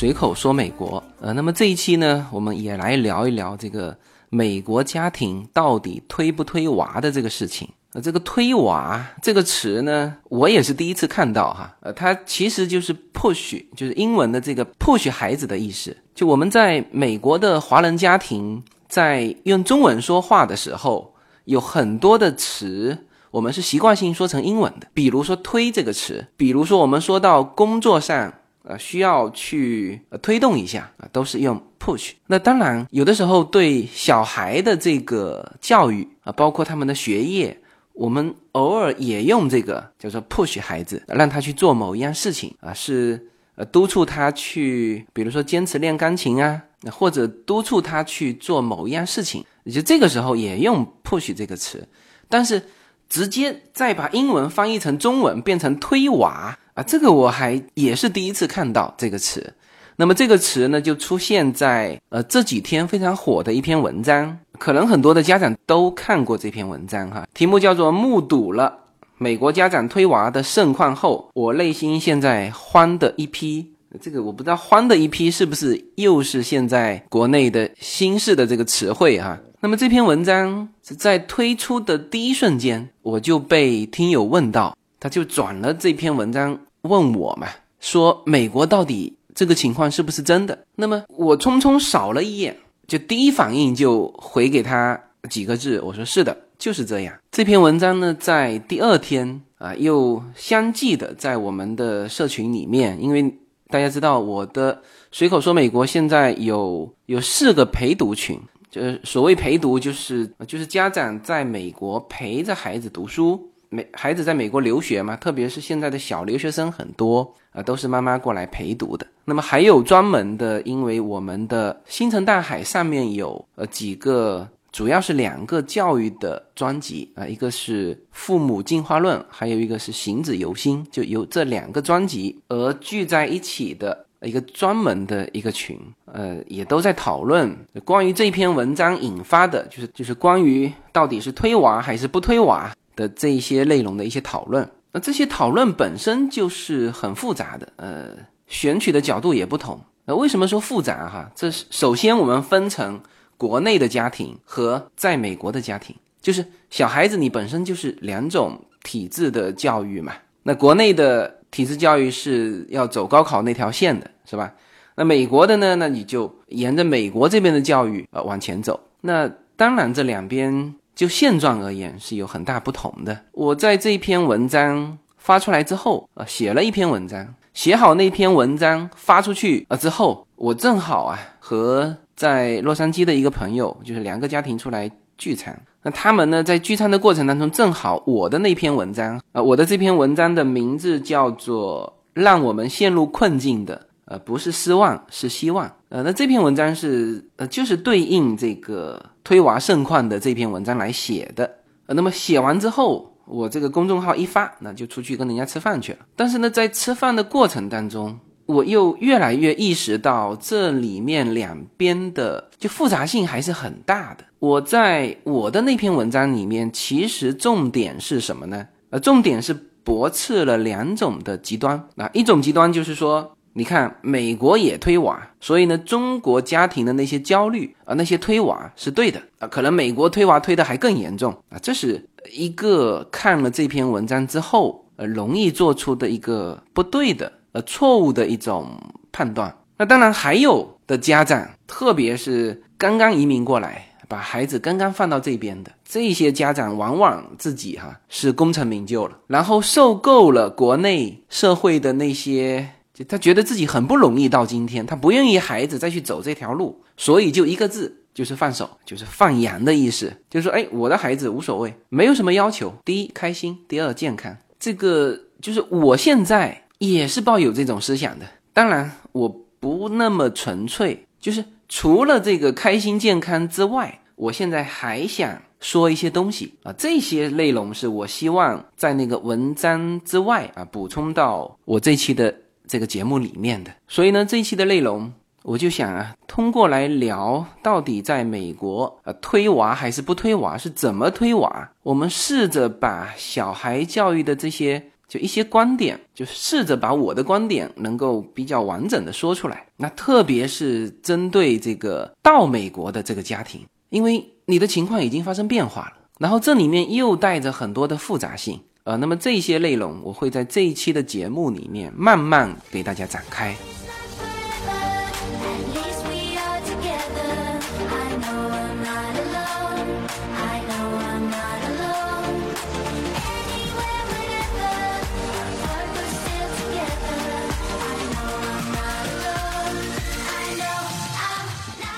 随口说美国，呃，那么这一期呢，我们也来聊一聊这个美国家庭到底推不推娃的这个事情。呃，这个推娃这个词呢，我也是第一次看到哈。呃，它其实就是 push，就是英文的这个 push 孩子的意思。就我们在美国的华人家庭在用中文说话的时候，有很多的词我们是习惯性说成英文的，比如说推这个词，比如说我们说到工作上。呃，需要去呃推动一下啊，都是用 push。那当然，有的时候对小孩的这个教育啊，包括他们的学业，我们偶尔也用这个叫做 push 孩子，让他去做某一样事情啊，是呃督促他去，比如说坚持练钢琴啊，或者督促他去做某一样事情，也就这个时候也用 push 这个词。但是直接再把英文翻译成中文，变成推娃。啊，这个我还也是第一次看到这个词。那么这个词呢，就出现在呃这几天非常火的一篇文章，可能很多的家长都看过这篇文章哈。题目叫做《目睹了美国家长推娃的盛况后，我内心现在慌的一批》。这个我不知道“慌的一批”是不是又是现在国内的新式的这个词汇哈。那么这篇文章是在推出的第一瞬间，我就被听友问到。他就转了这篇文章问我嘛，说美国到底这个情况是不是真的？那么我匆匆扫了一眼，就第一反应就回给他几个字，我说是的，就是这样。这篇文章呢，在第二天啊，又相继的在我们的社群里面，因为大家知道我的随口说美国现在有有四个陪读群，就是所谓陪读，就是就是家长在美国陪着孩子读书。美孩子在美国留学嘛，特别是现在的小留学生很多啊，都是妈妈过来陪读的。那么还有专门的，因为我们的星辰大海上面有呃几个，主要是两个教育的专辑啊，一个是父母进化论，还有一个是行子游心，就由这两个专辑而聚在一起的一个专门的一个群，呃，也都在讨论关于这篇文章引发的，就是就是关于到底是推娃还是不推娃。的这一些内容的一些讨论，那这些讨论本身就是很复杂的，呃，选取的角度也不同。那为什么说复杂哈？这是首先我们分成国内的家庭和在美国的家庭，就是小孩子你本身就是两种体制的教育嘛。那国内的体制教育是要走高考那条线的，是吧？那美国的呢？那你就沿着美国这边的教育呃往前走。那当然这两边。就现状而言是有很大不同的。我在这一篇文章发出来之后啊，写了一篇文章，写好那篇文章发出去啊之后，我正好啊和在洛杉矶的一个朋友，就是两个家庭出来聚餐。那他们呢在聚餐的过程当中，正好我的那篇文章啊，我的这篇文章的名字叫做《让我们陷入困境的》。呃，不是失望，是希望。呃，那这篇文章是呃，就是对应这个推娃盛况的这篇文章来写的。呃，那么写完之后，我这个公众号一发，那就出去跟人家吃饭去了。但是呢，在吃饭的过程当中，我又越来越意识到这里面两边的就复杂性还是很大的。我在我的那篇文章里面，其实重点是什么呢？呃，重点是驳斥了两种的极端。那一种极端就是说。你看，美国也推娃，所以呢，中国家庭的那些焦虑啊，那些推娃是对的啊，可能美国推娃推的还更严重啊，这是一个看了这篇文章之后，呃，容易做出的一个不对的、呃，错误的一种判断。那当然还有的家长，特别是刚刚移民过来，把孩子刚刚放到这边的这些家长，往往自己哈是功成名就了，然后受够了国内社会的那些。他觉得自己很不容易到今天，他不愿意孩子再去走这条路，所以就一个字，就是放手，就是放羊的意思。就是说，哎，我的孩子无所谓，没有什么要求。第一，开心；第二，健康。这个就是我现在也是抱有这种思想的。当然，我不那么纯粹，就是除了这个开心健康之外，我现在还想说一些东西啊。这些内容是我希望在那个文章之外啊补充到我这期的。这个节目里面的，所以呢，这一期的内容，我就想啊，通过来聊到底在美国呃推娃还是不推娃，是怎么推娃？我们试着把小孩教育的这些就一些观点，就试着把我的观点能够比较完整的说出来。那特别是针对这个到美国的这个家庭，因为你的情况已经发生变化了，然后这里面又带着很多的复杂性。呃，那么这些内容我会在这一期的节目里面慢慢给大家展开。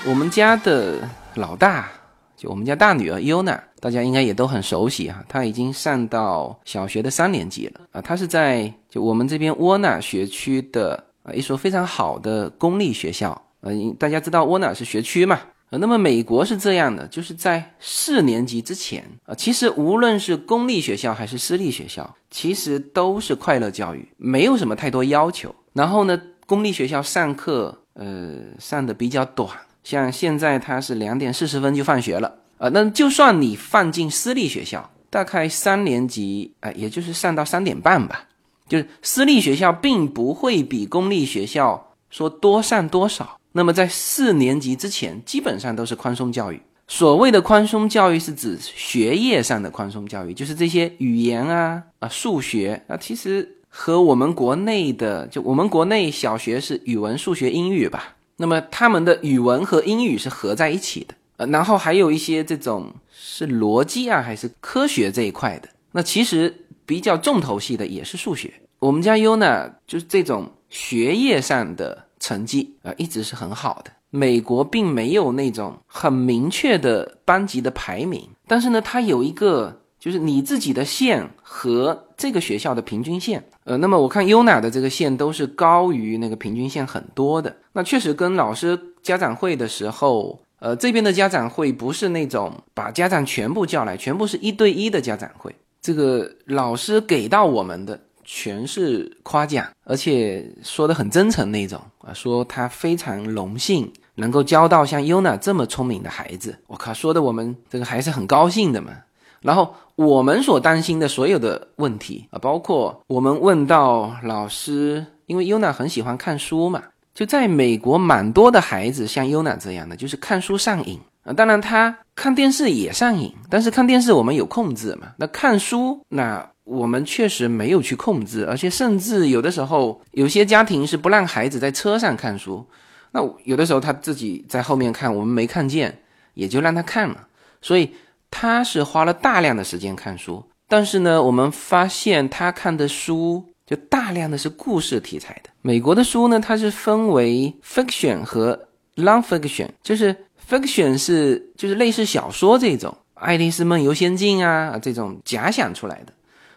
我们家的老大，就我们家大女儿 Yuna，大家应该也都很熟悉哈。他已经上到小学的三年级了啊。他是在就我们这边沃纳学区的啊一所非常好的公立学校。呃，大家知道沃纳是学区嘛？呃，那么美国是这样的，就是在四年级之前啊，其实无论是公立学校还是私立学校，其实都是快乐教育，没有什么太多要求。然后呢，公立学校上课呃上的比较短。像现在他是两点四十分就放学了，呃，那就算你放进私立学校，大概三年级，呃，也就是上到三点半吧。就是私立学校并不会比公立学校说多上多少。那么在四年级之前，基本上都是宽松教育。所谓的宽松教育是指学业上的宽松教育，就是这些语言啊啊数学啊，其实和我们国内的，就我们国内小学是语文、数学、英语吧。那么他们的语文和英语是合在一起的，然后还有一些这种是逻辑啊，还是科学这一块的。那其实比较重头戏的也是数学。我们家优呢，就是这种学业上的成绩啊，一直是很好的。美国并没有那种很明确的班级的排名，但是呢，它有一个。就是你自己的线和这个学校的平均线，呃，那么我看优娜的这个线都是高于那个平均线很多的。那确实跟老师家长会的时候，呃，这边的家长会不是那种把家长全部叫来，全部是一对一的家长会。这个老师给到我们的全是夸奖，而且说的很真诚那种啊，说他非常荣幸能够教到像优娜这么聪明的孩子。我靠，说的我们这个还是很高兴的嘛。然后我们所担心的所有的问题啊，包括我们问到老师，因为优娜很喜欢看书嘛，就在美国蛮多的孩子像优娜这样的，就是看书上瘾啊。当然他看电视也上瘾，但是看电视我们有控制嘛。那看书，那我们确实没有去控制，而且甚至有的时候有些家庭是不让孩子在车上看书，那有的时候他自己在后面看，我们没看见，也就让他看了，所以。他是花了大量的时间看书，但是呢，我们发现他看的书就大量的是故事题材的。美国的书呢，它是分为 fiction 和 non-fiction，就是 fiction 是就是类似小说这种，《爱丽丝梦游仙境》啊这种假想出来的。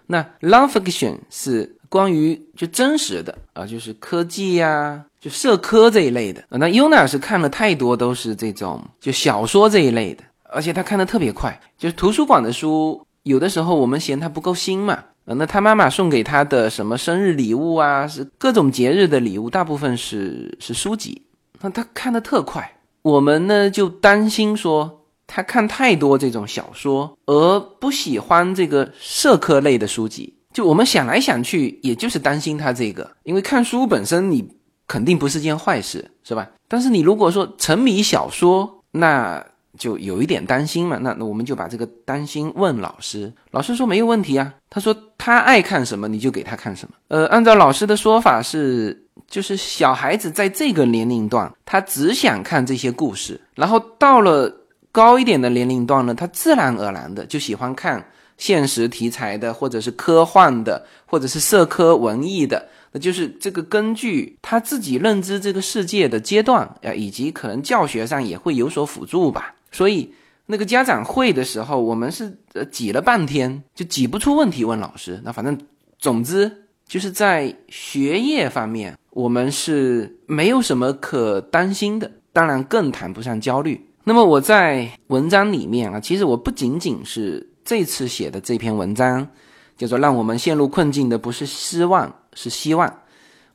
那 non-fiction 是关于就真实的啊，就是科技呀，就社科这一类的。那 Una 是看了太多都是这种就小说这一类的。而且他看的特别快，就是图书馆的书，有的时候我们嫌它不够新嘛，呃，那他妈妈送给他的什么生日礼物啊，是各种节日的礼物，大部分是是书籍，那他看的特快，我们呢就担心说他看太多这种小说，而不喜欢这个社科类的书籍，就我们想来想去，也就是担心他这个，因为看书本身你肯定不是件坏事，是吧？但是你如果说沉迷小说，那。就有一点担心嘛，那那我们就把这个担心问老师，老师说没有问题啊，他说他爱看什么你就给他看什么。呃，按照老师的说法是，就是小孩子在这个年龄段，他只想看这些故事，然后到了高一点的年龄段呢，他自然而然的就喜欢看现实题材的，或者是科幻的，或者是社科文艺的。那就是这个根据他自己认知这个世界的阶段啊，以及可能教学上也会有所辅助吧。所以那个家长会的时候，我们是呃挤了半天就挤不出问题问老师。那反正总之就是在学业方面，我们是没有什么可担心的，当然更谈不上焦虑。那么我在文章里面啊，其实我不仅仅是这次写的这篇文章，叫做让我们陷入困境的不是失望。是希望，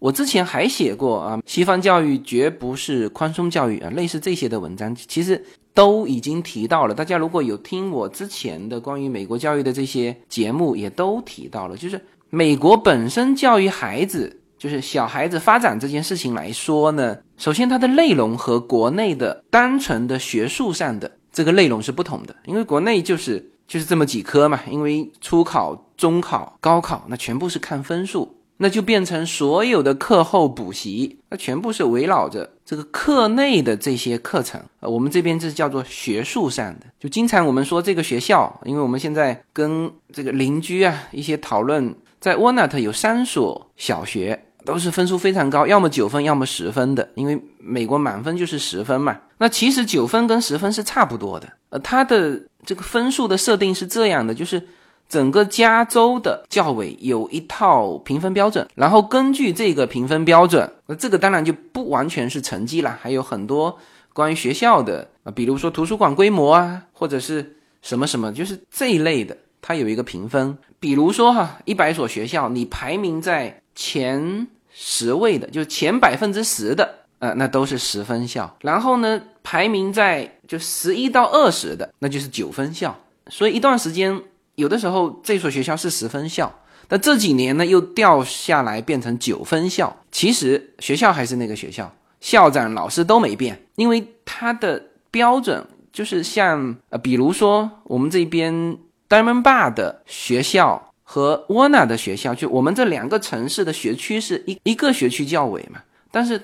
我之前还写过啊，西方教育绝不是宽松教育啊，类似这些的文章，其实都已经提到了。大家如果有听我之前的关于美国教育的这些节目，也都提到了，就是美国本身教育孩子，就是小孩子发展这件事情来说呢，首先它的内容和国内的单纯的学术上的这个内容是不同的，因为国内就是就是这么几科嘛，因为初考、中考、高考那全部是看分数。那就变成所有的课后补习，那全部是围绕着这个课内的这些课程。呃，我们这边这叫做学术上的。就经常我们说这个学校，因为我们现在跟这个邻居啊一些讨论，在沃纳特有三所小学都是分数非常高，要么九分，要么十分的。因为美国满分就是十分嘛。那其实九分跟十分是差不多的。呃，它的这个分数的设定是这样的，就是。整个加州的教委有一套评分标准，然后根据这个评分标准，那这个当然就不完全是成绩了，还有很多关于学校的啊，比如说图书馆规模啊，或者是什么什么，就是这一类的，它有一个评分。比如说哈，一百所学校，你排名在前十位的，就前百分之十的，呃，那都是十分校。然后呢，排名在就十一到二十的，那就是九分校。所以一段时间。有的时候这所学校是十分校，但这几年呢又掉下来变成九分校。其实学校还是那个学校，校长、老师都没变，因为它的标准就是像呃，比如说我们这边 Diamond Bar 的学校和 w a n a 的学校，就我们这两个城市的学区是一一个学区教委嘛。但是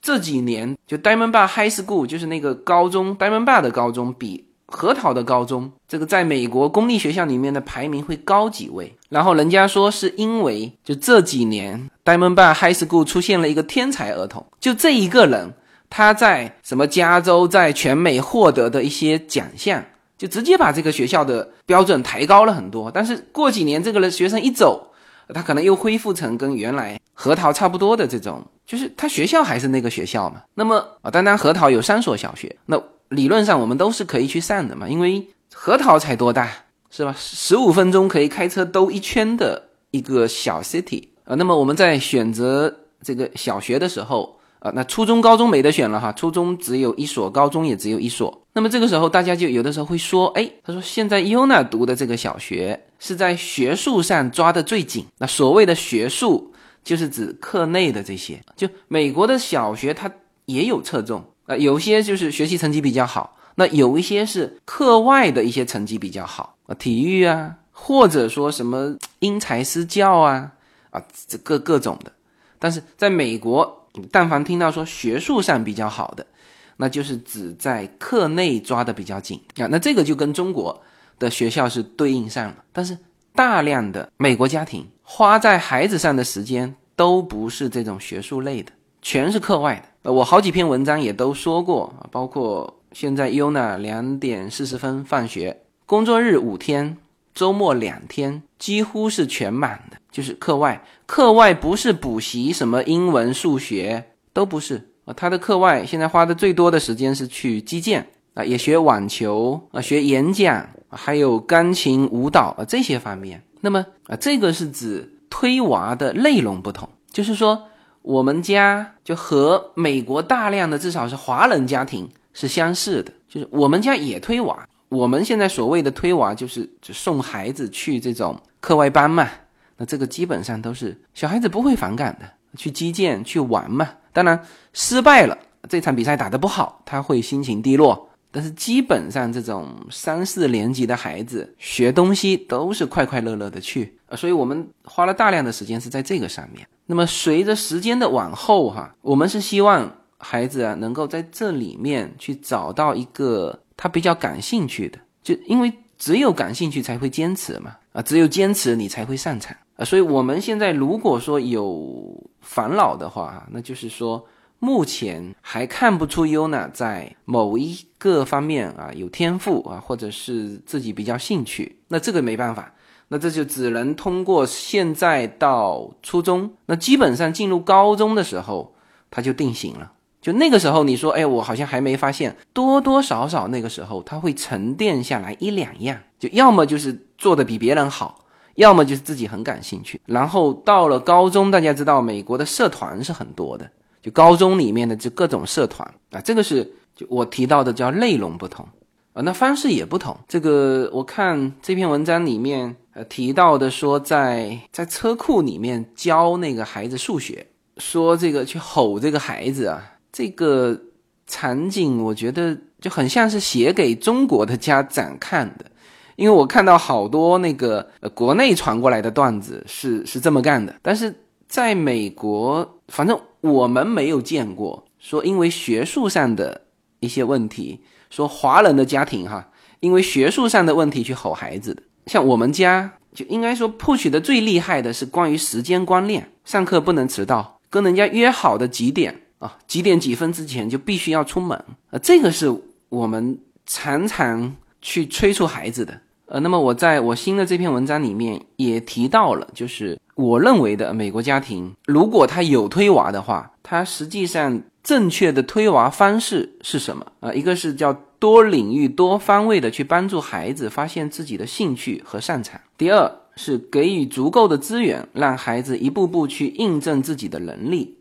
这几年就 Diamond Bar High School 就是那个高中 Diamond Bar 的高中比。核桃的高中，这个在美国公立学校里面的排名会高几位。然后人家说是因为就这几年，Diamond Bar High School 出现了一个天才儿童，就这一个人，他在什么加州，在全美获得的一些奖项，就直接把这个学校的标准抬高了很多。但是过几年这个人学生一走，他可能又恢复成跟原来核桃差不多的这种，就是他学校还是那个学校嘛。那么啊，单单核桃有三所小学，那。理论上我们都是可以去上的嘛，因为核桃才多大，是吧？十五分钟可以开车兜一圈的一个小 city 啊。那么我们在选择这个小学的时候啊，那初中、高中没得选了哈，初中只有一所，高中也只有一所。那么这个时候大家就有的时候会说，哎，他说现在 Yuna 读的这个小学是在学术上抓的最紧。那所谓的学术就是指课内的这些，就美国的小学它也有侧重。呃，有些就是学习成绩比较好，那有一些是课外的一些成绩比较好啊，体育啊，或者说什么因材施教啊，啊，这各各种的。但是在美国，但凡听到说学术上比较好的，那就是指在课内抓的比较紧啊。那这个就跟中国的学校是对应上了。但是大量的美国家庭花在孩子上的时间都不是这种学术类的。全是课外的，呃我好几篇文章也都说过，包括现在 UNA 两点四十分放学，工作日五天，周末两天，几乎是全满的，就是课外。课外不是补习什么英文、数学，都不是啊。他的课外现在花的最多的时间是去击剑啊，也学网球啊，学演讲，还有钢琴、舞蹈啊这些方面。那么啊，这个是指推娃的内容不同，就是说。我们家就和美国大量的至少是华人家庭是相似的，就是我们家也推娃。我们现在所谓的推娃，就是就送孩子去这种课外班嘛。那这个基本上都是小孩子不会反感的，去击剑去玩嘛。当然失败了，这场比赛打得不好，他会心情低落。但是基本上这种三四年级的孩子学东西都是快快乐乐的去啊，所以我们花了大量的时间是在这个上面。那么随着时间的往后，哈，我们是希望孩子啊能够在这里面去找到一个他比较感兴趣的，就因为只有感兴趣才会坚持嘛，啊，只有坚持你才会擅长啊。所以我们现在如果说有烦恼的话，那就是说目前还看不出 Yuna 在某一个方面啊有天赋啊，或者是自己比较兴趣，那这个没办法。那这就只能通过现在到初中，那基本上进入高中的时候，他就定型了。就那个时候，你说，哎，我好像还没发现，多多少少那个时候他会沉淀下来一两样，就要么就是做的比别人好，要么就是自己很感兴趣。然后到了高中，大家知道美国的社团是很多的，就高中里面的这各种社团啊，这个是就我提到的叫内容不同啊，那方式也不同。这个我看这篇文章里面。呃提到的说，在在车库里面教那个孩子数学，说这个去吼这个孩子啊，这个场景我觉得就很像是写给中国的家长看的，因为我看到好多那个呃国内传过来的段子是是这么干的，但是在美国，反正我们没有见过说因为学术上的一些问题，说华人的家庭哈。因为学术上的问题去吼孩子的，像我们家就应该说 push 的最厉害的是关于时间观念，上课不能迟到，跟人家约好的几点啊，几点几分之前就必须要出门啊，这个是我们常常去催促孩子的。呃，那么我在我新的这篇文章里面也提到了，就是我认为的美国家庭，如果他有推娃的话，他实际上正确的推娃方式是什么啊？一个是叫。多领域、多方位的去帮助孩子发现自己的兴趣和擅长。第二是给予足够的资源，让孩子一步步去印证自己的能力，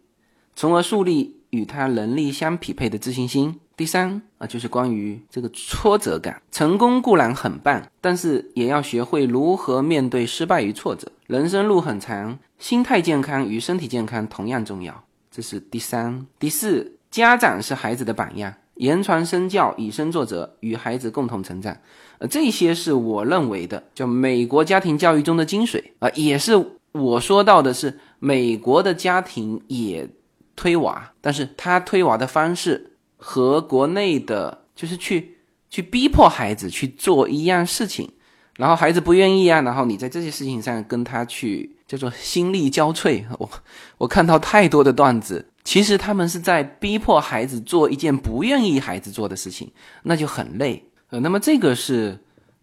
从而树立与他能力相匹配的自信心。第三啊，就是关于这个挫折感。成功固然很棒，但是也要学会如何面对失败与挫折。人生路很长，心态健康与身体健康同样重要。这是第三、第四。家长是孩子的榜样。言传身教，以身作则，与孩子共同成长，呃，这些是我认为的，叫美国家庭教育中的精髓啊，也是我说到的是美国的家庭也推娃，但是他推娃的方式和国内的，就是去去逼迫孩子去做一样事情，然后孩子不愿意啊，然后你在这些事情上跟他去叫做心力交瘁，我我看到太多的段子。其实他们是在逼迫孩子做一件不愿意孩子做的事情，那就很累。呃，那么这个是，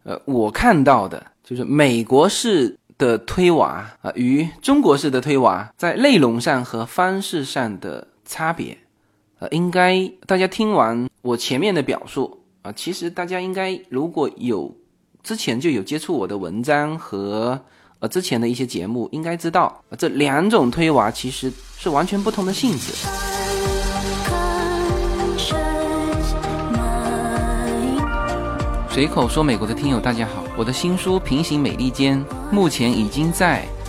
呃，我看到的，就是美国式的推娃啊，与中国式的推娃在内容上和方式上的差别。应该大家听完我前面的表述啊，其实大家应该如果有之前就有接触我的文章和呃。之前的一些节目应该知道，这两种推娃其实是完全不同的性质。随口说美国的听友大家好，我的新书《平行美利坚》目前已经在。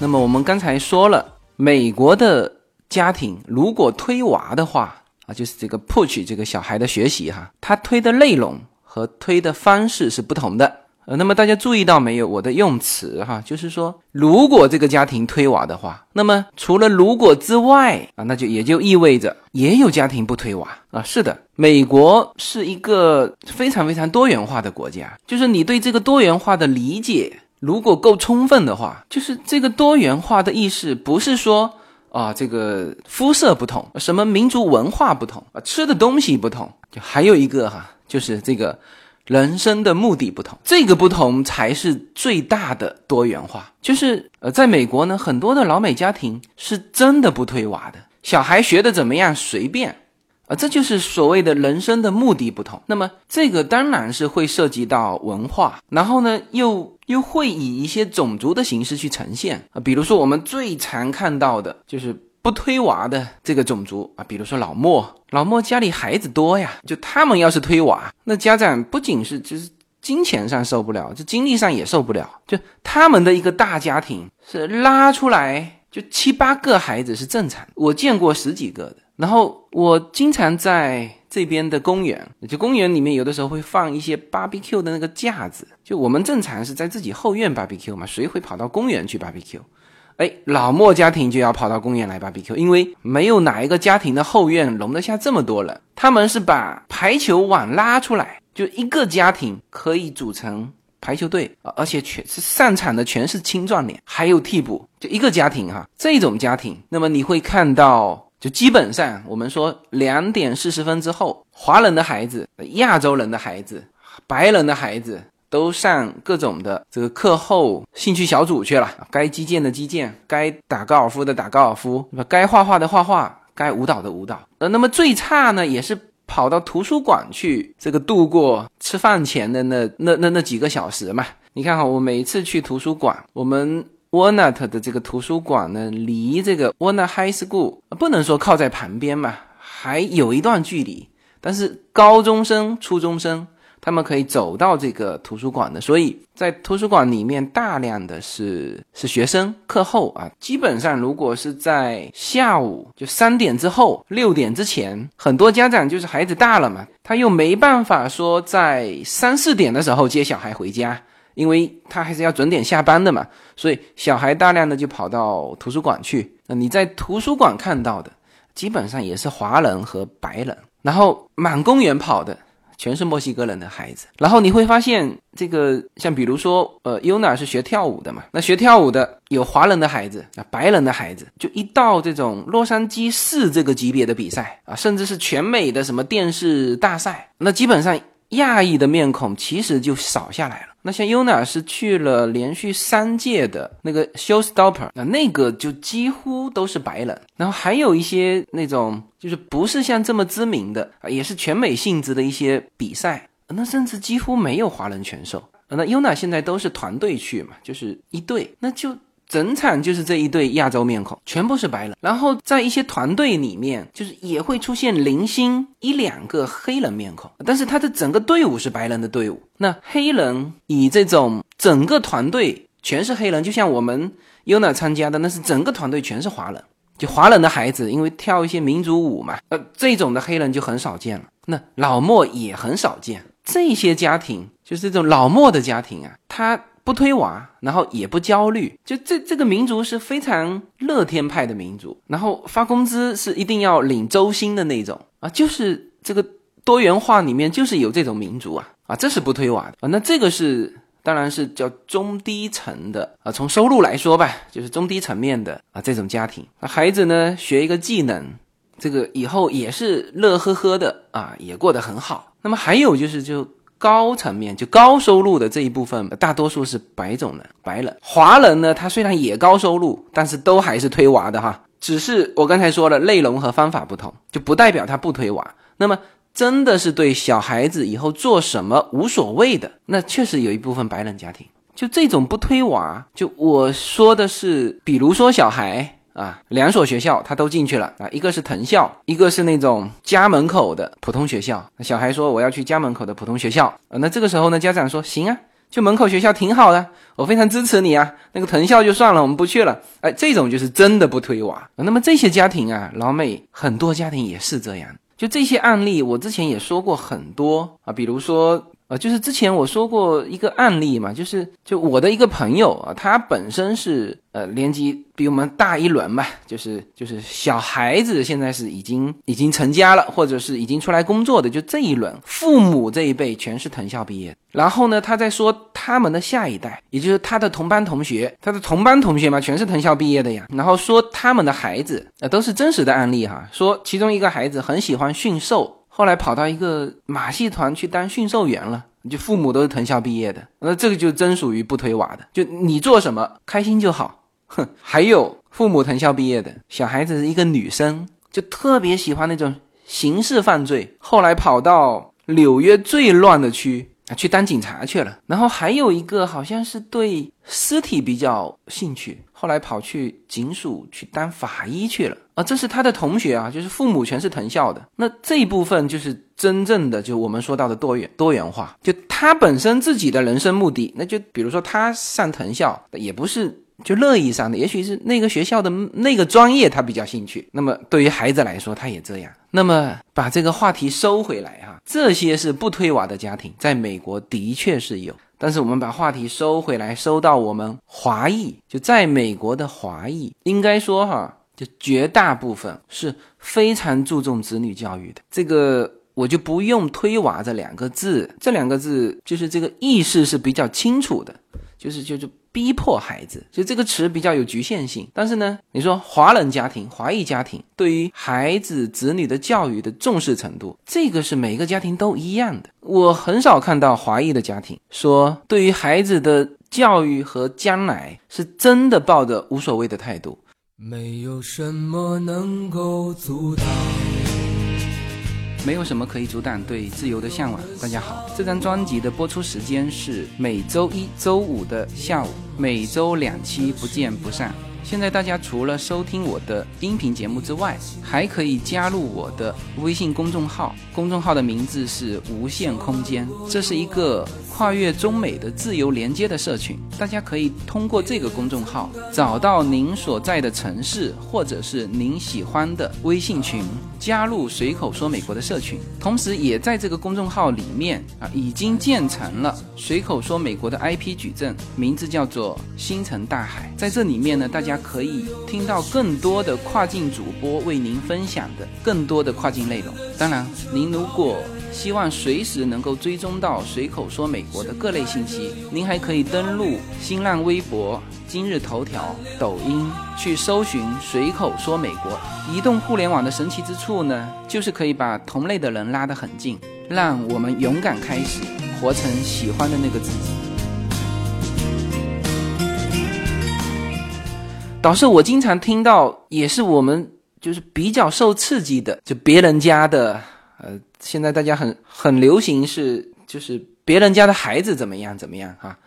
那么我们刚才说了，美国的家庭如果推娃的话啊，就是这个 push 这个小孩的学习哈，他推的内容和推的方式是不同的。呃，那么大家注意到没有？我的用词哈，就是说，如果这个家庭推娃的话，那么除了如果之外啊，那就也就意味着也有家庭不推娃啊。是的，美国是一个非常非常多元化的国家，就是你对这个多元化的理解。如果够充分的话，就是这个多元化的意识，不是说啊，这个肤色不同，什么民族文化不同啊，吃的东西不同，就还有一个哈，就是这个人生的目的不同，这个不同才是最大的多元化。就是呃，在美国呢，很多的老美家庭是真的不推娃的，小孩学的怎么样随便。啊，这就是所谓的人生的目的不同。那么，这个当然是会涉及到文化，然后呢，又又会以一些种族的形式去呈现啊。比如说，我们最常看到的就是不推娃的这个种族啊，比如说老莫。老莫家里孩子多呀，就他们要是推娃，那家长不仅是就是金钱上受不了，就精力上也受不了。就他们的一个大家庭是拉出来就七八个孩子是正常，我见过十几个的。然后我经常在这边的公园，就公园里面有的时候会放一些 barbecue 的那个架子。就我们正常是在自己后院 barbecue 嘛，谁会跑到公园去 barbecue？哎，老莫家庭就要跑到公园来 barbecue，因为没有哪一个家庭的后院容得下这么多人。他们是把排球网拉出来，就一个家庭可以组成排球队啊，而且全是上场的全是青壮年，还有替补，就一个家庭哈。这种家庭，那么你会看到。就基本上我们说两点四十分之后，华人的孩子、亚洲人的孩子、白人的孩子都上各种的这个课后兴趣小组去了，该击剑的击剑，该打高尔夫的打高尔夫，该画画的画画，该舞蹈的舞蹈。呃，那么最差呢，也是。跑到图书馆去，这个度过吃饭前的那那那那几个小时嘛？你看哈，我每次去图书馆，我们 Walnut 的这个图书馆呢，离这个 Walnut High School 不能说靠在旁边嘛，还有一段距离。但是高中生、初中生。他们可以走到这个图书馆的，所以在图书馆里面大量的是是学生课后啊，基本上如果是在下午就三点之后六点之前，很多家长就是孩子大了嘛，他又没办法说在三四点的时候接小孩回家，因为他还是要准点下班的嘛，所以小孩大量的就跑到图书馆去。那你在图书馆看到的，基本上也是华人和白人，然后满公园跑的。全是墨西哥人的孩子，然后你会发现，这个像比如说，呃，Yuna 是学跳舞的嘛，那学跳舞的有华人的孩子，啊，白人的孩子，就一到这种洛杉矶市这个级别的比赛啊，甚至是全美的什么电视大赛，那基本上。亚裔的面孔其实就少下来了。那像 Yuna 是去了连续三届的那个 Showstopper，那那个就几乎都是白人。然后还有一些那种就是不是像这么知名的啊，也是全美性质的一些比赛，那甚至几乎没有华人拳手。那 Yuna 现在都是团队去嘛，就是一队，那就。整场就是这一对亚洲面孔，全部是白人。然后在一些团队里面，就是也会出现零星一两个黑人面孔，但是他的整个队伍是白人的队伍。那黑人以这种整个团队全是黑人，就像我们 UNA 参加的，那是整个团队全是华人，就华人的孩子，因为跳一些民族舞嘛，呃，这种的黑人就很少见了。那老莫也很少见。这些家庭就是这种老莫的家庭啊，他。不推娃，然后也不焦虑，就这这个民族是非常乐天派的民族，然后发工资是一定要领周薪的那种啊，就是这个多元化里面就是有这种民族啊啊，这是不推娃的啊，那这个是当然是叫中低层的啊，从收入来说吧，就是中低层面的啊这种家庭，那孩子呢学一个技能，这个以后也是乐呵呵的啊，也过得很好。那么还有就是就。高层面就高收入的这一部分，大多数是白种人、白人、华人呢。他虽然也高收入，但是都还是推娃的哈。只是我刚才说了，内容和方法不同，就不代表他不推娃。那么真的是对小孩子以后做什么无所谓的，那确实有一部分白人家庭，就这种不推娃。就我说的是，比如说小孩。啊，两所学校他都进去了啊，一个是藤校，一个是那种家门口的普通学校。小孩说我要去家门口的普通学校啊，那这个时候呢，家长说行啊，就门口学校挺好的，我非常支持你啊。那个藤校就算了，我们不去了。哎，这种就是真的不推娃。那么这些家庭啊，老美很多家庭也是这样。就这些案例，我之前也说过很多啊，比如说。啊，就是之前我说过一个案例嘛，就是就我的一个朋友啊，他本身是呃年纪比我们大一轮嘛，就是就是小孩子现在是已经已经成家了，或者是已经出来工作的，就这一轮父母这一辈全是藤校毕业。然后呢，他在说他们的下一代，也就是他的同班同学，他的同班同学嘛，全是藤校毕业的呀。然后说他们的孩子，呃，都是真实的案例哈，说其中一个孩子很喜欢驯兽。后来跑到一个马戏团去当驯兽员了，就父母都是藤校毕业的，那这个就真属于不推娃的，就你做什么开心就好。哼，还有父母藤校毕业的小孩子一个女生，就特别喜欢那种刑事犯罪，后来跑到纽约最乱的区。啊，去当警察去了。然后还有一个好像是对尸体比较兴趣，后来跑去警署去当法医去了。啊，这是他的同学啊，就是父母全是藤校的。那这一部分就是真正的，就我们说到的多元多元化。就他本身自己的人生目的，那就比如说他上藤校，也不是。就乐意上的，也许是那个学校的那个专业他比较兴趣。那么对于孩子来说，他也这样。那么把这个话题收回来哈，这些是不推娃的家庭，在美国的确是有。但是我们把话题收回来，收到我们华裔，就在美国的华裔，应该说哈，就绝大部分是非常注重子女教育的。这个我就不用推娃这两个字，这两个字就是这个意识是比较清楚的，就是就是。逼迫孩子，所以这个词比较有局限性。但是呢，你说华人家庭、华裔家庭对于孩子子女的教育的重视程度，这个是每个家庭都一样的。我很少看到华裔的家庭说对于孩子的教育和将来是真的抱着无所谓的态度。没有什么能够阻挡。没有什么可以阻挡对自由的向往。大家好，这张专辑的播出时间是每周一周五的下午，每周两期，不见不散。现在大家除了收听我的音频节目之外，还可以加入我的微信公众号，公众号的名字是无限空间，这是一个。跨越中美的自由连接的社群，大家可以通过这个公众号找到您所在的城市或者是您喜欢的微信群，加入随口说美国的社群。同时，也在这个公众号里面啊，已经建成了随口说美国的 IP 矩阵，名字叫做星辰大海。在这里面呢，大家可以听到更多的跨境主播为您分享的更多的跨境内容。当然，您如果希望随时能够追踪到随口说美国的各类信息。您还可以登录新浪微博、今日头条、抖音去搜寻“随口说美国”。移动互联网的神奇之处呢，就是可以把同类的人拉得很近，让我们勇敢开始，活成喜欢的那个自己。导致我经常听到，也是我们就是比较受刺激的，就别人家的。呃，现在大家很很流行是，就是别人家的孩子怎么样怎么样哈，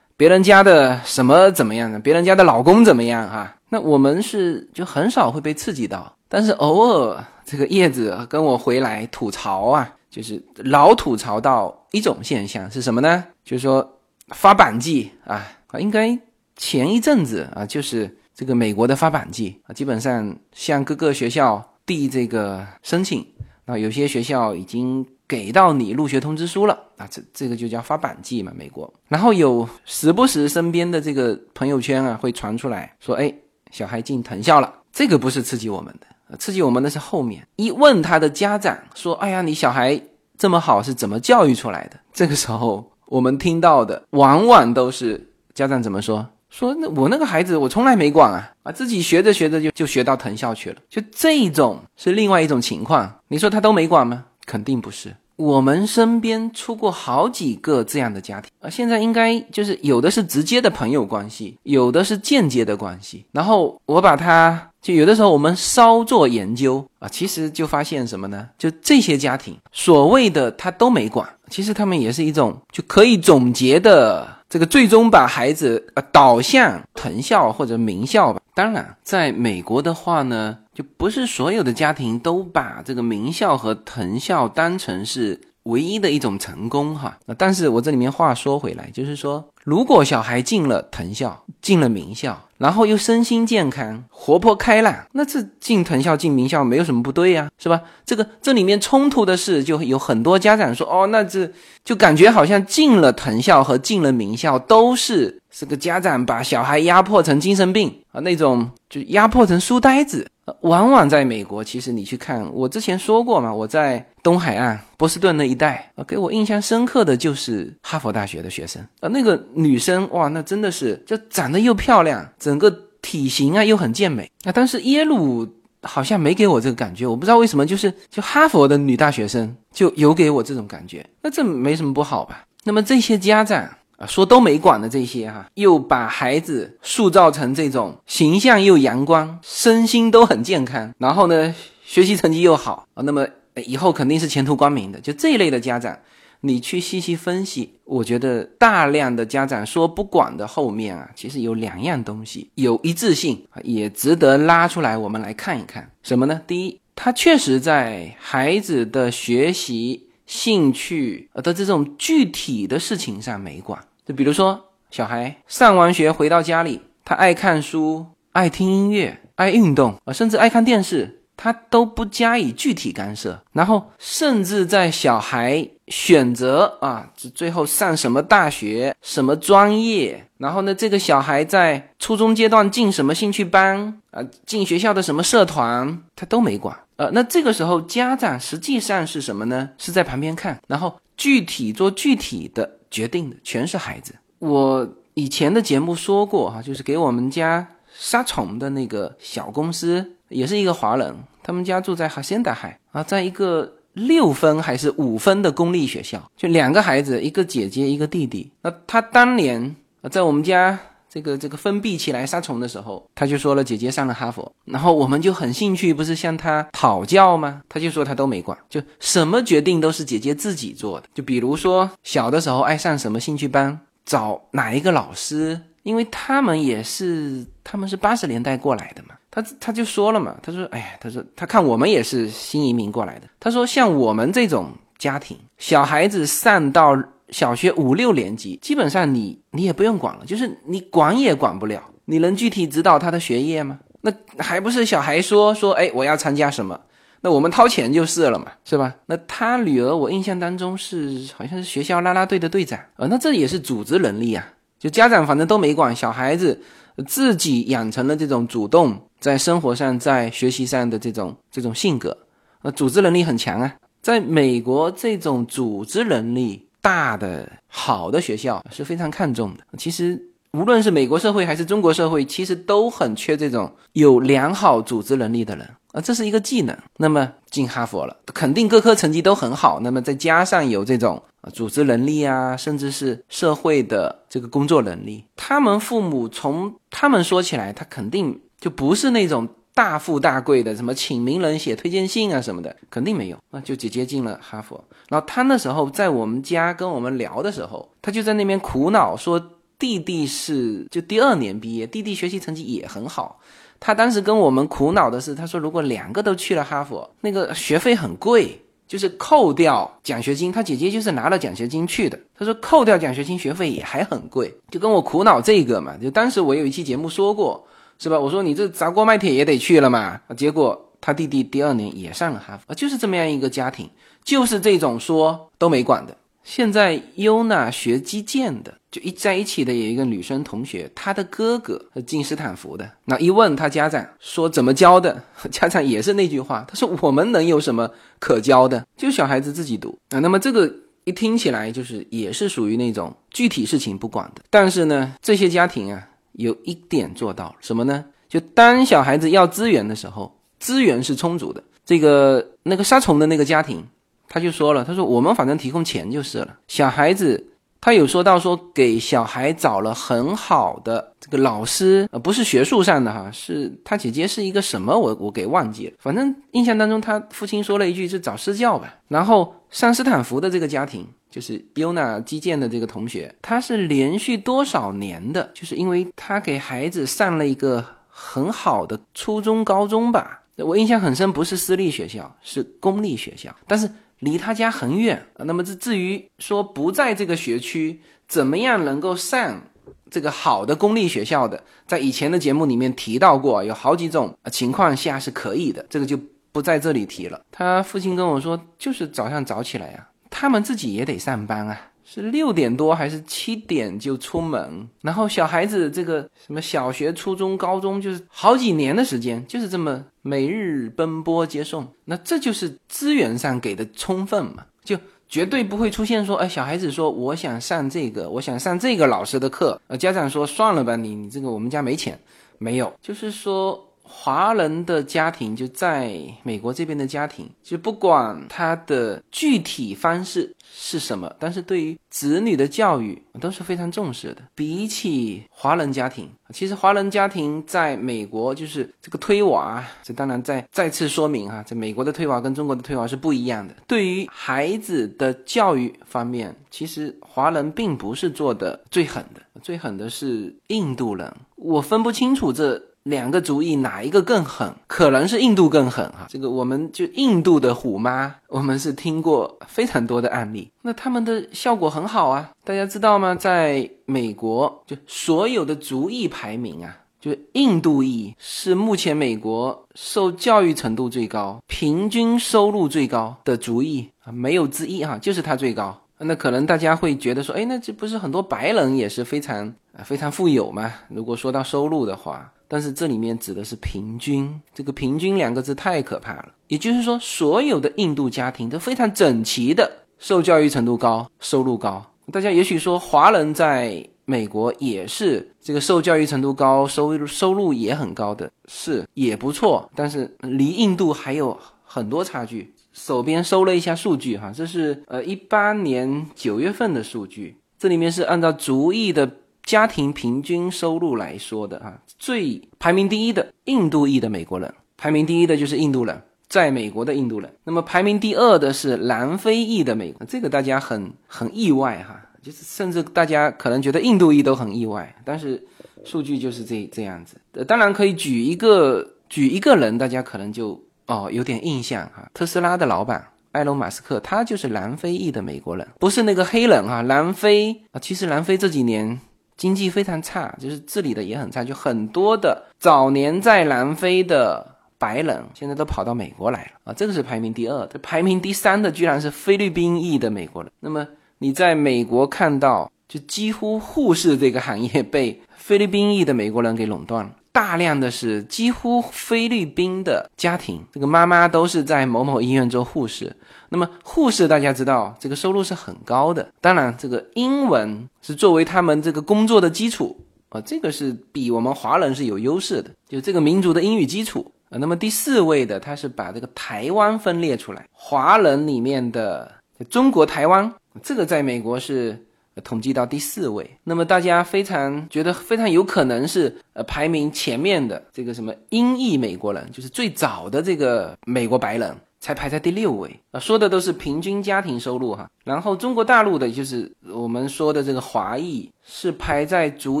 别人家的什么怎么样呢？别人家的老公怎么样哈？那我们是就很少会被刺激到，但是偶尔这个叶子跟我回来吐槽啊，就是老吐槽到一种现象是什么呢？就是说发版季啊啊，应该前一阵子啊，就是这个美国的发版季啊，基本上向各个学校递这个申请。那有些学校已经给到你入学通知书了啊，这这个就叫发版季嘛，美国。然后有时不时身边的这个朋友圈啊会传出来说，哎，小孩进藤校了，这个不是刺激我们的，刺激我们的是后面一问他的家长说，哎呀，你小孩这么好是怎么教育出来的？这个时候我们听到的往往都是家长怎么说。说那我那个孩子我从来没管啊啊自己学着学着就就学到藤校去了，就这种是另外一种情况。你说他都没管吗？肯定不是。我们身边出过好几个这样的家庭啊，现在应该就是有的是直接的朋友关系，有的是间接的关系。然后我把他就有的时候我们稍做研究啊，其实就发现什么呢？就这些家庭所谓的他都没管，其实他们也是一种就可以总结的。这个最终把孩子呃导向藤校或者名校吧。当然，在美国的话呢，就不是所有的家庭都把这个名校和藤校当成是唯一的一种成功哈。那但是我这里面话说回来，就是说，如果小孩进了藤校，进了名校。然后又身心健康、活泼开朗，那这进藤校、进名校没有什么不对呀，是吧？这个这里面冲突的是，就有很多家长说，哦，那这就感觉好像进了藤校和进了名校都是这个家长把小孩压迫成精神病啊，那种就压迫成书呆子。往往在美国，其实你去看，我之前说过嘛，我在东海岸波士顿那一带，给我印象深刻的就是哈佛大学的学生啊，那个女生哇，那真的是就长得又漂亮，整个体型啊又很健美啊。但是耶鲁好像没给我这个感觉，我不知道为什么，就是就哈佛的女大学生就有给我这种感觉，那这没什么不好吧？那么这些家长。说都没管的这些哈，又把孩子塑造成这种形象又阳光，身心都很健康，然后呢，学习成绩又好啊，那么以后肯定是前途光明的。就这一类的家长，你去细细分析，我觉得大量的家长说不管的后面啊，其实有两样东西有一致性，也值得拉出来我们来看一看。什么呢？第一，他确实在孩子的学习兴趣的这种具体的事情上没管。就比如说，小孩上完学回到家里，他爱看书、爱听音乐、爱运动啊，甚至爱看电视，他都不加以具体干涉。然后，甚至在小孩选择啊，这最后上什么大学、什么专业，然后呢，这个小孩在初中阶段进什么兴趣班啊，进学校的什么社团，他都没管。呃，那这个时候家长实际上是什么呢？是在旁边看，然后具体做具体的。决定的全是孩子。我以前的节目说过哈，就是给我们家杀虫的那个小公司，也是一个华人，他们家住在哈仙达海啊，在一个六分还是五分的公立学校，就两个孩子，一个姐姐，一个弟弟。那他当年在我们家。这个这个封闭起来杀虫的时候，他就说了姐姐上了哈佛，然后我们就很兴趣，不是向他讨教吗？他就说他都没管，就什么决定都是姐姐自己做的。就比如说小的时候爱上什么兴趣班，找哪一个老师，因为他们也是他们是八十年代过来的嘛，他他就说了嘛，他说哎呀，他说他看我们也是新移民过来的，他说像我们这种家庭，小孩子上到。小学五六年级，基本上你你也不用管了，就是你管也管不了。你能具体指导他的学业吗？那还不是小孩说说，哎，我要参加什么，那我们掏钱就是了嘛，是吧？那他女儿，我印象当中是好像是学校啦啦队的队长，呃，那这也是组织能力啊。就家长反正都没管，小孩子自己养成了这种主动在生活上、在学习上的这种这种性格，呃，组织能力很强啊。在美国，这种组织能力。大的好的学校是非常看重的。其实无论是美国社会还是中国社会，其实都很缺这种有良好组织能力的人啊，这是一个技能。那么进哈佛了，肯定各科成绩都很好。那么再加上有这种组织能力啊，甚至是社会的这个工作能力，他们父母从他们说起来，他肯定就不是那种。大富大贵的，什么请名人写推荐信啊什么的，肯定没有。那就姐姐进了哈佛，然后他那时候在我们家跟我们聊的时候，他就在那边苦恼说，弟弟是就第二年毕业，弟弟学习成绩也很好。他当时跟我们苦恼的是，他说如果两个都去了哈佛，那个学费很贵，就是扣掉奖学金，他姐姐就是拿了奖学金去的。他说扣掉奖学金，学费也还很贵，就跟我苦恼这个嘛。就当时我有一期节目说过。是吧？我说你这砸锅卖铁也得去了嘛。结果他弟弟第二年也上了哈佛，就是这么样一个家庭，就是这种说都没管的。现在优娜学击剑的，就一在一起的有一个女生同学，她的哥哥进斯坦福的。那一问他家长说怎么教的，家长也是那句话，他说我们能有什么可教的？就小孩子自己读啊。那么这个一听起来就是也是属于那种具体事情不管的。但是呢，这些家庭啊。有一点做到什么呢？就当小孩子要资源的时候，资源是充足的。这个那个杀虫的那个家庭，他就说了，他说我们反正提供钱就是了。小孩子他有说到说给小孩找了很好的这个老师，呃，不是学术上的哈，是他姐姐是一个什么，我我给忘记了。反正印象当中，他父亲说了一句是找私教吧。然后上斯坦福的这个家庭。就是优娜击剑的这个同学，他是连续多少年的，就是因为他给孩子上了一个很好的初中、高中吧，我印象很深，不是私立学校，是公立学校，但是离他家很远。那么这至于说不在这个学区，怎么样能够上这个好的公立学校的，在以前的节目里面提到过，有好几种情况下是可以的，这个就不在这里提了。他父亲跟我说，就是早上早起来呀。他们自己也得上班啊，是六点多还是七点就出门？然后小孩子这个什么小学、初中、高中，就是好几年的时间，就是这么每日奔波接送。那这就是资源上给的充分嘛，就绝对不会出现说，哎，小孩子说我想上这个，我想上这个老师的课，呃，家长说算了吧，你你这个我们家没钱，没有，就是说。华人的家庭就在美国这边的家庭，就不管他的具体方式是什么，但是对于子女的教育都是非常重视的。比起华人家庭，其实华人家庭在美国就是这个推娃，这当然再再次说明哈，在美国的推娃跟中国的推娃是不一样的。对于孩子的教育方面，其实华人并不是做的最狠的，最狠的是印度人。我分不清楚这。两个主意哪一个更狠？可能是印度更狠哈。这个我们就印度的虎妈，我们是听过非常多的案例。那他们的效果很好啊，大家知道吗？在美国，就所有的族裔排名啊，就印度裔是目前美国受教育程度最高、平均收入最高的族裔啊，没有之一哈，就是它最高。那可能大家会觉得说，哎，那这不是很多白人也是非常啊非常富有吗？如果说到收入的话。但是这里面指的是平均，这个“平均”两个字太可怕了。也就是说，所有的印度家庭都非常整齐的，受教育程度高，收入高。大家也许说，华人在美国也是这个受教育程度高、收入收入也很高的，是也不错，但是离印度还有很多差距。手边搜了一下数据，哈，这是呃一八年九月份的数据，这里面是按照族裔的家庭平均收入来说的，哈，最排名第一的印度裔的美国人，排名第一的就是印度人。在美国的印度人，那么排名第二的是南非裔的美国，这个大家很很意外哈，就是甚至大家可能觉得印度裔都很意外，但是数据就是这这样子。当然可以举一个举一个人，大家可能就哦有点印象哈，特斯拉的老板埃隆马斯克，他就是南非裔的美国人，不是那个黑人哈。南非啊，其实南非这几年经济非常差，就是治理的也很差，就很多的早年在南非的。白人现在都跑到美国来了啊，这个是排名第二，这排名第三的居然是菲律宾裔的美国人。那么你在美国看到，就几乎护士这个行业被菲律宾裔的美国人给垄断了，大量的是几乎菲律宾的家庭，这个妈妈都是在某某医院做护士。那么护士大家知道，这个收入是很高的，当然这个英文是作为他们这个工作的基础啊，这个是比我们华人是有优势的，就这个民族的英语基础。呃，那么第四位的，他是把这个台湾分裂出来，华人里面的中国台湾，这个在美国是统计到第四位。那么大家非常觉得非常有可能是呃排名前面的这个什么英裔美国人，就是最早的这个美国白人。才排在第六位啊，说的都是平均家庭收入哈。然后中国大陆的就是我们说的这个华裔是排在族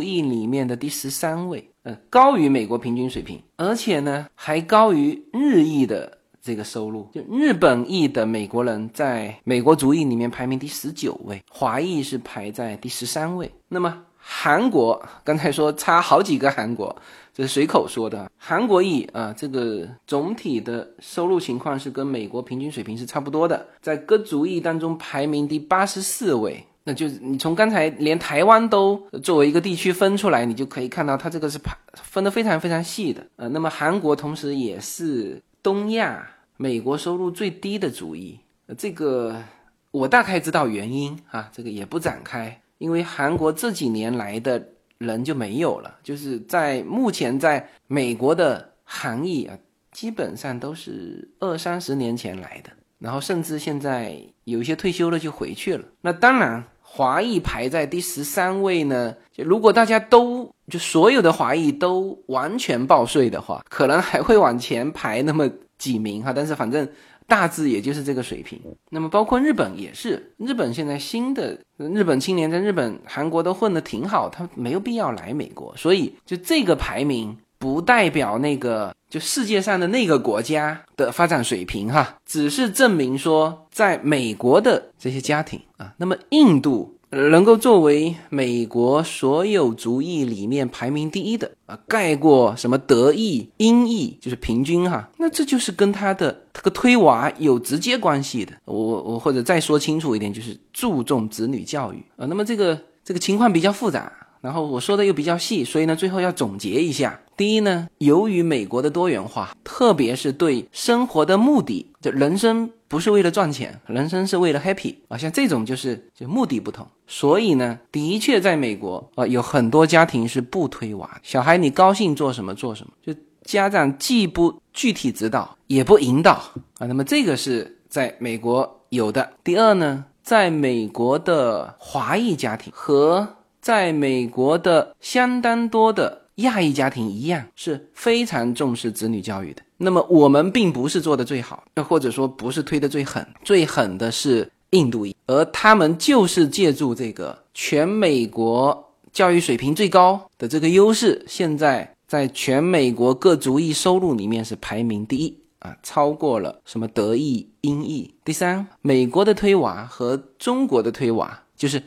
裔里面的第十三位，嗯，高于美国平均水平，而且呢还高于日裔的这个收入。就日本裔的美国人在美国族裔里面排名第十九位，华裔是排在第十三位。那么韩国刚才说差好几个韩国。这是随口说的。韩国裔啊，这个总体的收入情况是跟美国平均水平是差不多的，在各族裔当中排名第八十四位。那就是你从刚才连台湾都作为一个地区分出来，你就可以看到它这个是排分的非常非常细的。呃，那么韩国同时也是东亚美国收入最低的主义。这个我大概知道原因啊，这个也不展开，因为韩国这几年来的。人就没有了，就是在目前在美国的韩裔啊，基本上都是二三十年前来的，然后甚至现在有一些退休了就回去了。那当然，华裔排在第十三位呢，就如果大家都就所有的华裔都完全报税的话，可能还会往前排那么几名哈，但是反正。大致也就是这个水平。那么包括日本也是，日本现在新的日本青年在日本、韩国都混得挺好，他没有必要来美国。所以就这个排名不代表那个就世界上的那个国家的发展水平哈，只是证明说在美国的这些家庭啊，那么印度。能够作为美国所有族裔里面排名第一的啊，盖过什么德裔、英裔，就是平均哈，那这就是跟他的这个推娃有直接关系的。我我或者再说清楚一点，就是注重子女教育啊。那么这个这个情况比较复杂。然后我说的又比较细，所以呢，最后要总结一下。第一呢，由于美国的多元化，特别是对生活的目的，就人生不是为了赚钱，人生是为了 happy 啊，像这种就是就目的不同，所以呢，的确在美国啊，有很多家庭是不推娃，小孩你高兴做什么做什么，就家长既不具体指导，也不引导。啊，那么这个是在美国有的。第二呢，在美国的华裔家庭和在美国的相当多的亚裔家庭一样是非常重视子女教育的。那么我们并不是做的最好，又或者说不是推的最狠，最狠的是印度裔，而他们就是借助这个全美国教育水平最高的这个优势，现在在全美国各族裔收入里面是排名第一啊，超过了什么德裔、英裔。第三，美国的推娃和中国的推娃就是。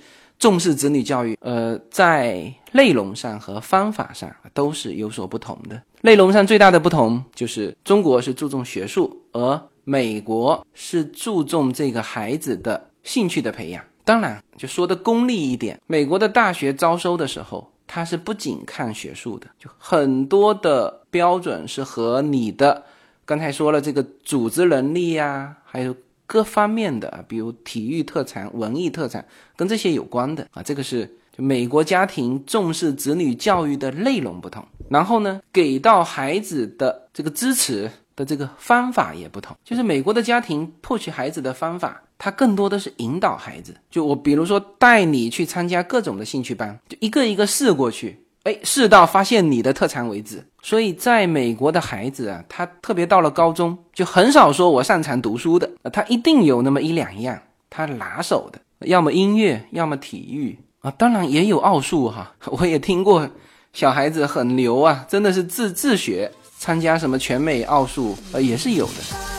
重视子女教育，呃，在内容上和方法上都是有所不同的。内容上最大的不同就是中国是注重学术，而美国是注重这个孩子的兴趣的培养。当然，就说的功利一点，美国的大学招收的时候，它是不仅看学术的，就很多的标准是和你的刚才说了这个组织能力呀，还有。各方面的，比如体育特长、文艺特长，跟这些有关的啊，这个是就美国家庭重视子女教育的内容不同，然后呢，给到孩子的这个支持的这个方法也不同。就是美国的家庭迫取孩子的方法，它更多的是引导孩子。就我比如说带你去参加各种的兴趣班，就一个一个试过去，哎，试到发现你的特长为止。所以在美国的孩子啊，他特别到了高中，就很少说我擅长读书的，他一定有那么一两样他拿手的，要么音乐，要么体育。啊，当然也有奥数哈，我也听过，小孩子很牛啊，真的是自自学参加什么全美奥数，呃，也是有的。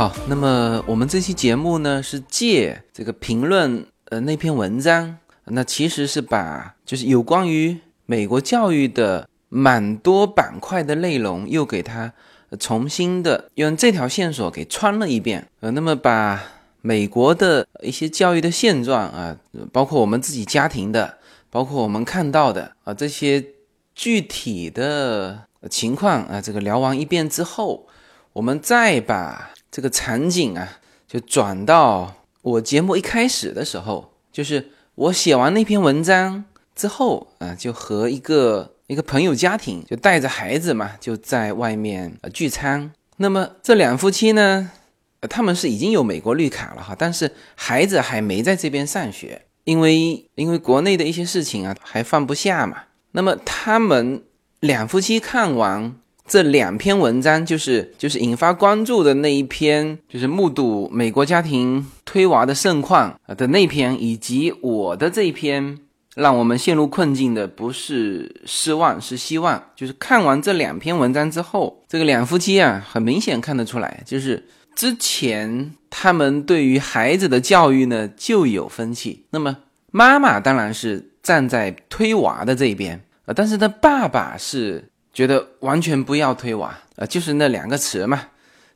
好，那么我们这期节目呢，是借这个评论。呃，那篇文章，那其实是把就是有关于美国教育的蛮多板块的内容，又给它重新的用这条线索给穿了一遍。呃，那么把美国的一些教育的现状啊，包括我们自己家庭的，包括我们看到的啊这些具体的情况啊，这个聊完一遍之后，我们再把这个场景啊，就转到。我节目一开始的时候，就是我写完那篇文章之后啊，就和一个一个朋友家庭就带着孩子嘛，就在外面呃聚餐。那么这两夫妻呢，他们是已经有美国绿卡了哈，但是孩子还没在这边上学，因为因为国内的一些事情啊还放不下嘛。那么他们两夫妻看完。这两篇文章就是就是引发关注的那一篇，就是目睹美国家庭推娃的盛况的那篇，以及我的这一篇，让我们陷入困境的不是失望，是希望。就是看完这两篇文章之后，这个两夫妻啊，很明显看得出来，就是之前他们对于孩子的教育呢就有分歧。那么妈妈当然是站在推娃的这一边啊，但是他爸爸是。觉得完全不要推娃，呃，就是那两个词嘛。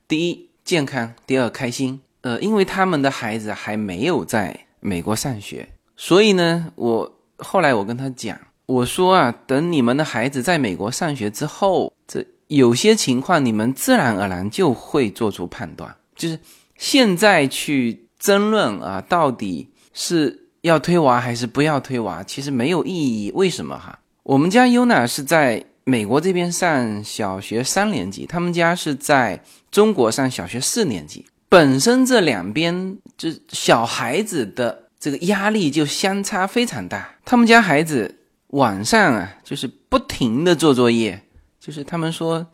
第一，健康；第二，开心。呃，因为他们的孩子还没有在美国上学，所以呢，我后来我跟他讲，我说啊，等你们的孩子在美国上学之后，这有些情况你们自然而然就会做出判断。就是现在去争论啊，到底是要推娃还是不要推娃，其实没有意义。为什么哈？我们家优娜是在。美国这边上小学三年级，他们家是在中国上小学四年级。本身这两边就小孩子的这个压力就相差非常大。他们家孩子晚上啊，就是不停的做作业，就是他们说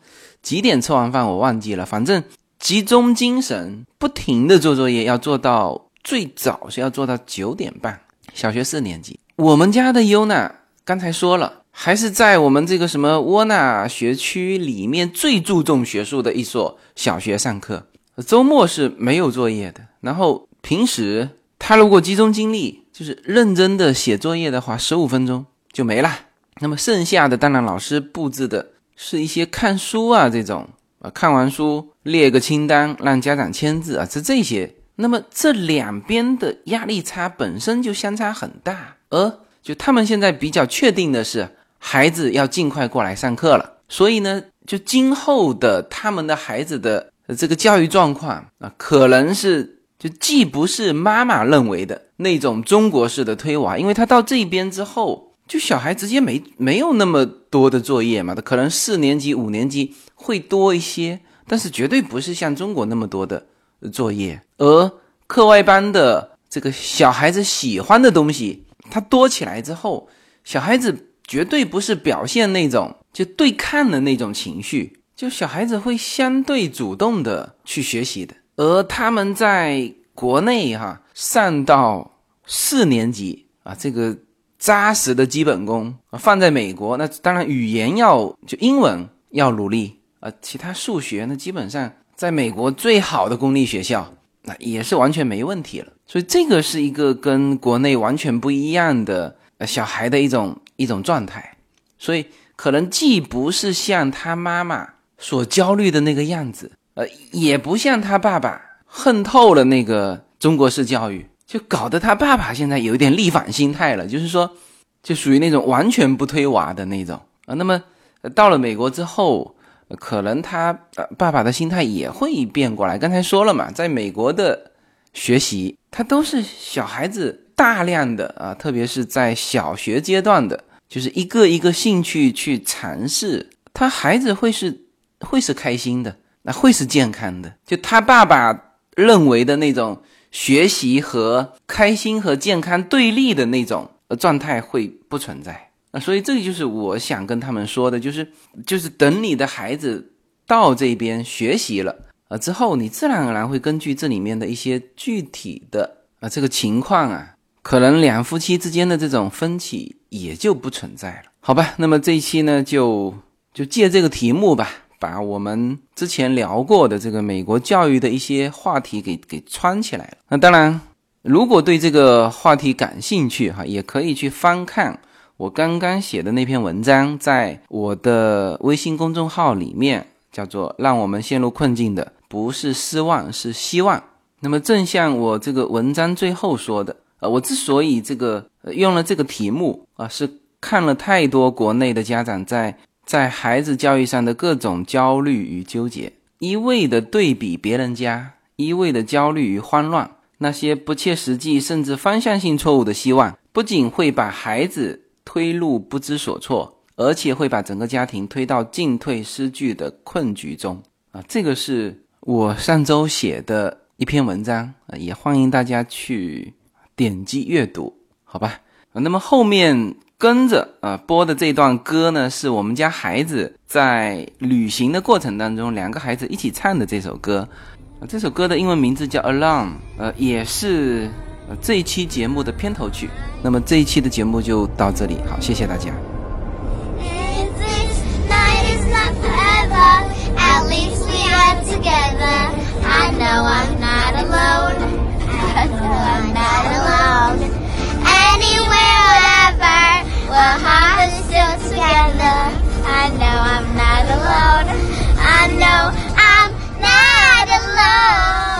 几点吃完饭我忘记了，反正集中精神，不停的做作业，要做到最早是要做到九点半。小学四年级，我们家的优娜刚才说了。还是在我们这个什么沃纳学区里面最注重学术的一所小学上课，周末是没有作业的。然后平时他如果集中精力，就是认真的写作业的话，十五分钟就没了。那么剩下的当然老师布置的是一些看书啊这种啊，看完书列个清单让家长签字啊，是这些。那么这两边的压力差本身就相差很大，而就他们现在比较确定的是。孩子要尽快过来上课了，所以呢，就今后的他们的孩子的这个教育状况啊，可能是就既不是妈妈认为的那种中国式的推娃，因为他到这边之后，就小孩直接没没有那么多的作业嘛，他可能四年级、五年级会多一些，但是绝对不是像中国那么多的作业，而课外班的这个小孩子喜欢的东西，他多起来之后，小孩子。绝对不是表现那种就对抗的那种情绪，就小孩子会相对主动的去学习的。而他们在国内哈上到四年级啊，这个扎实的基本功啊，放在美国那当然语言要就英文要努力啊，其他数学那基本上在美国最好的公立学校那也是完全没问题了。所以这个是一个跟国内完全不一样的小孩的一种。一种状态，所以可能既不是像他妈妈所焦虑的那个样子，呃，也不像他爸爸恨透了那个中国式教育。就搞得他爸爸现在有一点逆反心态了，就是说，就属于那种完全不推娃的那种啊。那么到了美国之后，可能他爸爸的心态也会变过来。刚才说了嘛，在美国的学习，他都是小孩子大量的啊，特别是在小学阶段的，就是一个一个兴趣去尝试，他孩子会是会是开心的，那会是健康的。就他爸爸认为的那种。学习和开心和健康对立的那种状态会不存在那所以这个就是我想跟他们说的，就是就是等你的孩子到这边学习了啊之后，你自然而然会根据这里面的一些具体的啊这个情况啊，可能两夫妻之间的这种分歧也就不存在了，好吧？那么这一期呢，就就借这个题目吧。把我们之前聊过的这个美国教育的一些话题给给串起来了。那当然，如果对这个话题感兴趣哈，也可以去翻看我刚刚写的那篇文章，在我的微信公众号里面，叫做“让我们陷入困境的不是失望，是希望”。那么，正像我这个文章最后说的，呃，我之所以这个用了这个题目啊，是看了太多国内的家长在。在孩子教育上的各种焦虑与纠结，一味的对比别人家，一味的焦虑与慌乱，那些不切实际甚至方向性错误的希望，不仅会把孩子推入不知所措，而且会把整个家庭推到进退失据的困局中。啊，这个是我上周写的一篇文章啊，也欢迎大家去点击阅读，好吧？那么后面。跟着啊播的这段歌呢，是我们家孩子在旅行的过程当中，两个孩子一起唱的这首歌。这首歌的英文名字叫《Alone》，呃，也是这一期节目的片头曲。那么这一期的节目就到这里，好，谢谢大家。not alone. Anywhere ever, we're still together. I know I'm not alone. I know I'm not alone.